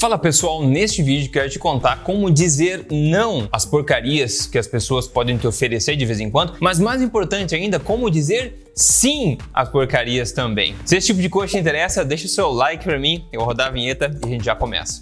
Fala pessoal, neste vídeo quero te contar como dizer não às porcarias que as pessoas podem te oferecer de vez em quando, mas mais importante ainda, como dizer sim às porcarias também. Se esse tipo de coisa te interessa, deixa o seu like para mim, eu vou rodar a vinheta e a gente já começa.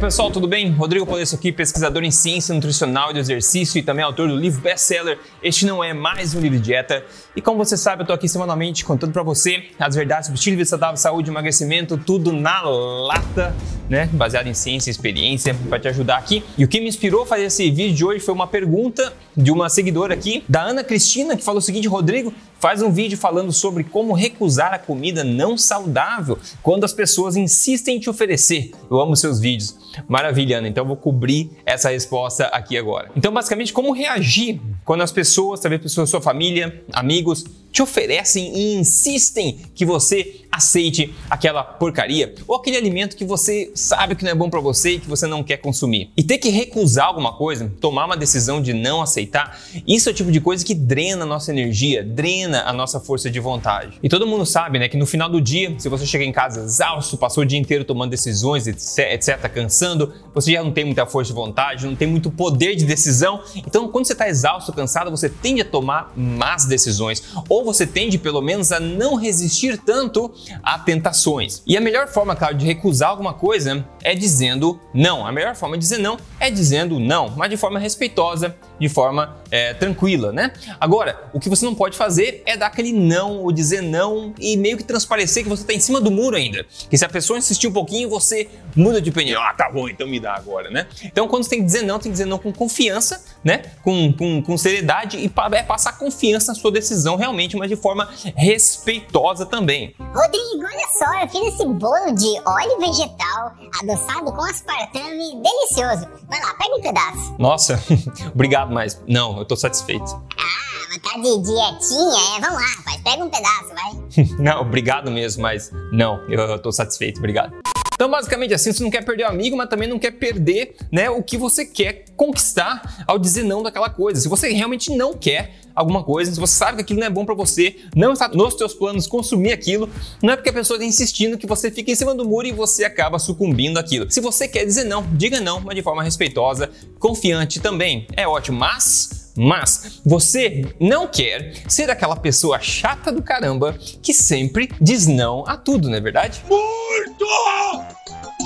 Pessoal, tudo bem? Rodrigo Polesso aqui, pesquisador em ciência nutricional e do exercício e também autor do livro best-seller Este Não É Mais Um Livro de Dieta. E como você sabe, eu tô aqui semanalmente contando para você as verdades sobre estilo de vida saúde, emagrecimento, tudo na lata, né? Baseado em ciência e experiência para te ajudar aqui. E o que me inspirou a fazer esse vídeo de hoje foi uma pergunta de uma seguidora aqui, da Ana Cristina, que falou o seguinte: Rodrigo, faz um vídeo falando sobre como recusar a comida não saudável quando as pessoas insistem em te oferecer. Eu amo seus vídeos. Maravilha, Ana. Então eu vou cobrir essa resposta aqui agora. Então, basicamente, como reagir quando as pessoas, talvez pessoas da sua família, amigos, te oferecem e insistem que você aceite aquela porcaria ou aquele alimento que você sabe que não é bom para você e que você não quer consumir. E ter que recusar alguma coisa, tomar uma decisão de não aceitar, isso é o tipo de coisa que drena a nossa energia, drena a nossa força de vontade. E todo mundo sabe, né, que no final do dia, se você chega em casa exausto, passou o dia inteiro tomando decisões, etc, cansando, você já não tem muita força de vontade, não tem muito poder de decisão. Então, quando você está exausto, cansado, você tende a tomar más decisões ou você tende pelo menos a não resistir tanto a tentações. E a melhor forma, claro, de recusar alguma coisa é dizendo não. A melhor forma de dizer não é dizendo não, mas de forma respeitosa, de forma é, tranquila, né? Agora, o que você não pode fazer é dar aquele não ou dizer não e meio que transparecer que você está em cima do muro ainda. Que se a pessoa insistir um pouquinho, você muda de opinião. Ah, tá bom, então me dá agora, né? Então, quando você tem que dizer não, tem que dizer não com confiança, né? Com, com, com seriedade e é, passar confiança na sua decisão realmente, mas de forma respeitosa também. Rodrigo, olha só, eu fiz esse bolo de óleo vegetal adoçado com aspartame delicioso. Vai lá, pega um pedaço. Nossa, obrigado, mas não, eu tô satisfeito. Ah, mas tá de dietinha, é? Vamos lá, rapaz, pega um pedaço, vai. não, obrigado mesmo, mas não, eu, eu tô satisfeito, obrigado. Então, basicamente assim, você não quer perder o amigo, mas também não quer perder né, o que você quer conquistar ao dizer não daquela coisa. Se você realmente não quer alguma coisa, se você sabe que aquilo não é bom para você, não está nos seus planos consumir aquilo, não é porque a pessoa está insistindo que você fica em cima do muro e você acaba sucumbindo àquilo. Se você quer dizer não, diga não, mas de forma respeitosa, confiante também. É ótimo, mas mas você não quer ser aquela pessoa chata do caramba que sempre diz não a tudo, não é verdade? Muito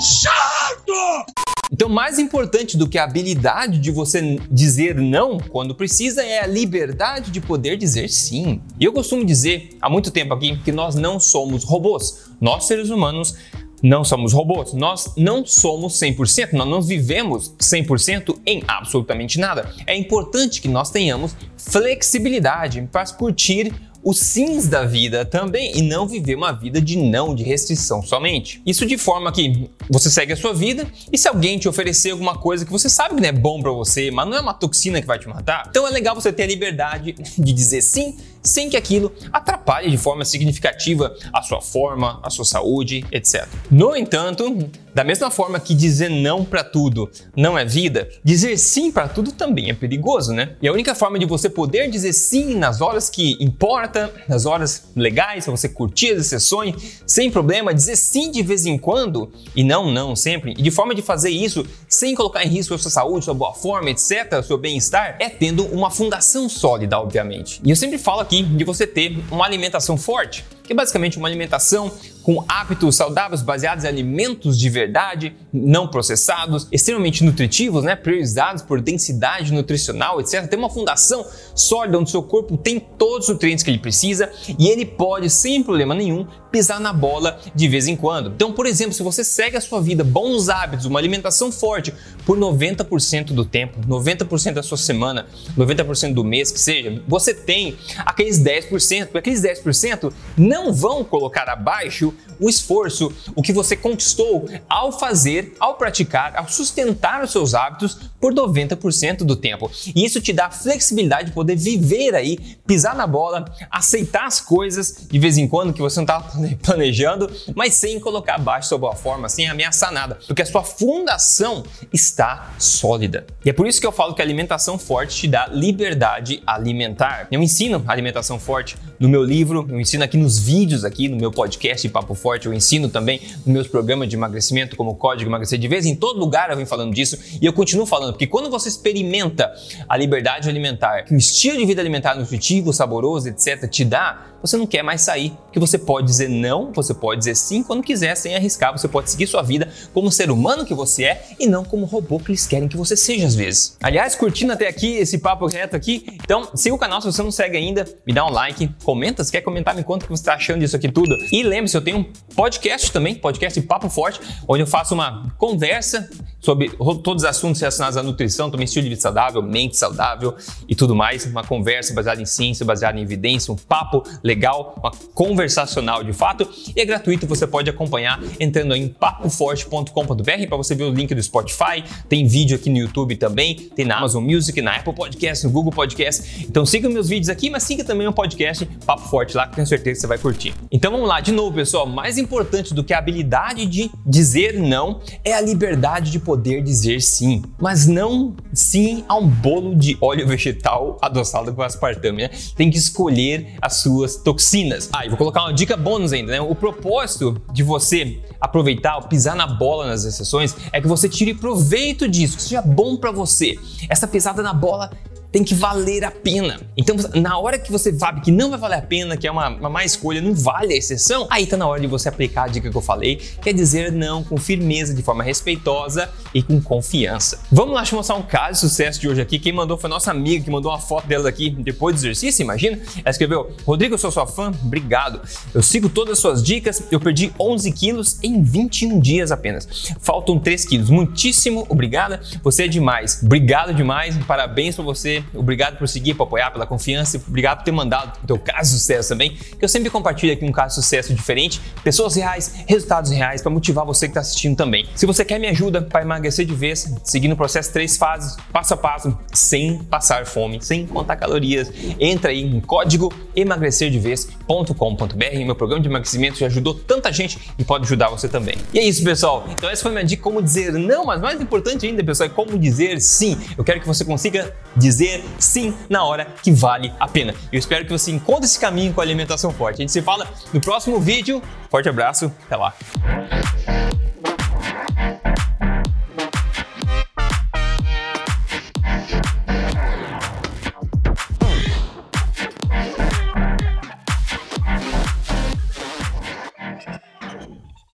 chato! Então, mais importante do que a habilidade de você dizer não quando precisa é a liberdade de poder dizer sim. E eu costumo dizer há muito tempo aqui que nós não somos robôs. Nós, seres humanos, não somos robôs, nós não somos 100%, nós não vivemos 100% em absolutamente nada. É importante que nós tenhamos flexibilidade para curtir os sims da vida também e não viver uma vida de não, de restrição somente. Isso de forma que você segue a sua vida e se alguém te oferecer alguma coisa que você sabe que não é bom para você, mas não é uma toxina que vai te matar, então é legal você ter a liberdade de dizer sim sem que aquilo atrapalhe de forma significativa a sua forma, a sua saúde, etc. No entanto, da mesma forma que dizer não para tudo não é vida, dizer sim para tudo também é perigoso, né? E a única forma de você poder dizer sim nas horas que importa, nas horas legais, para você curtir as sessões, sem problema, dizer sim de vez em quando e não não sempre, e de forma de fazer isso sem colocar em risco a sua saúde, sua boa forma, etc., seu bem-estar, é tendo uma fundação sólida, obviamente. E eu sempre falo aqui de você ter uma alimentação forte que é basicamente uma alimentação com hábitos saudáveis baseados em alimentos de verdade, não processados, extremamente nutritivos, né, priorizados por densidade nutricional, etc. Tem uma fundação sólida onde seu corpo tem todos os nutrientes que ele precisa e ele pode, sem problema nenhum, pisar na bola de vez em quando. Então, por exemplo, se você segue a sua vida, bons hábitos, uma alimentação forte por 90% do tempo, 90% da sua semana, 90% do mês que seja, você tem aqueles 10%, aqueles 10% não não vão colocar abaixo o esforço, o que você conquistou ao fazer, ao praticar, ao sustentar os seus hábitos por 90% do tempo. E isso te dá flexibilidade de poder viver aí, pisar na bola, aceitar as coisas de vez em quando que você não estava planejando, mas sem colocar abaixo sua boa forma, sem ameaçar nada, porque a sua fundação está sólida. E é por isso que eu falo que a alimentação forte te dá liberdade alimentar. Eu ensino alimentação forte no meu livro, eu ensino aqui nos vídeos aqui no meu podcast Papo Forte, eu ensino também nos meus programas de emagrecimento como Código Emagrecer de Vez, em todo lugar eu venho falando disso e eu continuo falando, porque quando você experimenta a liberdade alimentar, que o estilo de vida alimentar nutritivo, saboroso, etc, te dá, você não quer mais sair, porque você pode dizer não, você pode dizer sim quando quiser, sem arriscar, você pode seguir sua vida como ser humano que você é e não como robô que eles querem que você seja às vezes. Aliás, curtindo até aqui esse papo reto aqui, então siga o canal se você não segue ainda, me dá um like, comenta, se quer comentar, me conta o que você está achando disso aqui tudo. E lembre-se, eu tenho um podcast também, podcast Papo Forte, onde eu faço uma conversa sobre todos os assuntos relacionados à nutrição, também estilo de vida saudável, mente saudável e tudo mais. Uma conversa baseada em ciência, baseada em evidência, um papo legal, uma conversacional de fato. E é gratuito, você pode acompanhar entrando em papoforte.com.br para você ver o link do Spotify. Tem vídeo aqui no YouTube também, tem na Amazon Music, na Apple Podcast, no Google Podcast. Então siga meus vídeos aqui, mas siga também o podcast Papo Forte lá, que tenho certeza que você vai curtir. Então vamos lá, de novo, pessoal. Mais importante do que a habilidade de dizer não é a liberdade de poder poder dizer sim, mas não sim a um bolo de óleo vegetal adoçado com aspartame, né? Tem que escolher as suas toxinas. Ah, e vou colocar uma dica bônus ainda, né? O propósito de você aproveitar, pisar na bola nas exceções, é que você tire proveito disso, que seja bom para você. Essa pisada na bola tem que valer a pena. Então, na hora que você sabe que não vai valer a pena, que é uma, uma má escolha, não vale a exceção, aí tá na hora de você aplicar a dica que eu falei, quer dizer não com firmeza, de forma respeitosa e com confiança. Vamos lá, deixa eu mostrar um caso de sucesso de hoje aqui. Quem mandou foi nossa amiga que mandou uma foto dela aqui depois do exercício, imagina? Ela escreveu: Rodrigo, eu sou sua fã, obrigado. Eu sigo todas as suas dicas, eu perdi 11 quilos em 21 dias apenas. Faltam 3 quilos. Muitíssimo obrigada, você é demais. Obrigado demais, parabéns pra você Obrigado por seguir, por apoiar, pela confiança. Obrigado por ter mandado o teu caso de sucesso também. Que eu sempre compartilho aqui um caso de sucesso diferente, pessoas reais, resultados reais, para motivar você que está assistindo também. Se você quer me ajuda para emagrecer de vez, seguindo o processo três fases, passo a passo, sem passar fome, sem contar calorias, entra aí em código emagrecerdevez.com.br. Meu programa de emagrecimento já ajudou tanta gente e pode ajudar você também. E é isso, pessoal. Então essa foi minha dica como dizer não, mas mais importante ainda, pessoal, é como dizer sim. Eu quero que você consiga dizer sim na hora que vale a pena. Eu espero que você encontre esse caminho com a alimentação forte. A gente se fala no próximo vídeo. Forte abraço, até lá.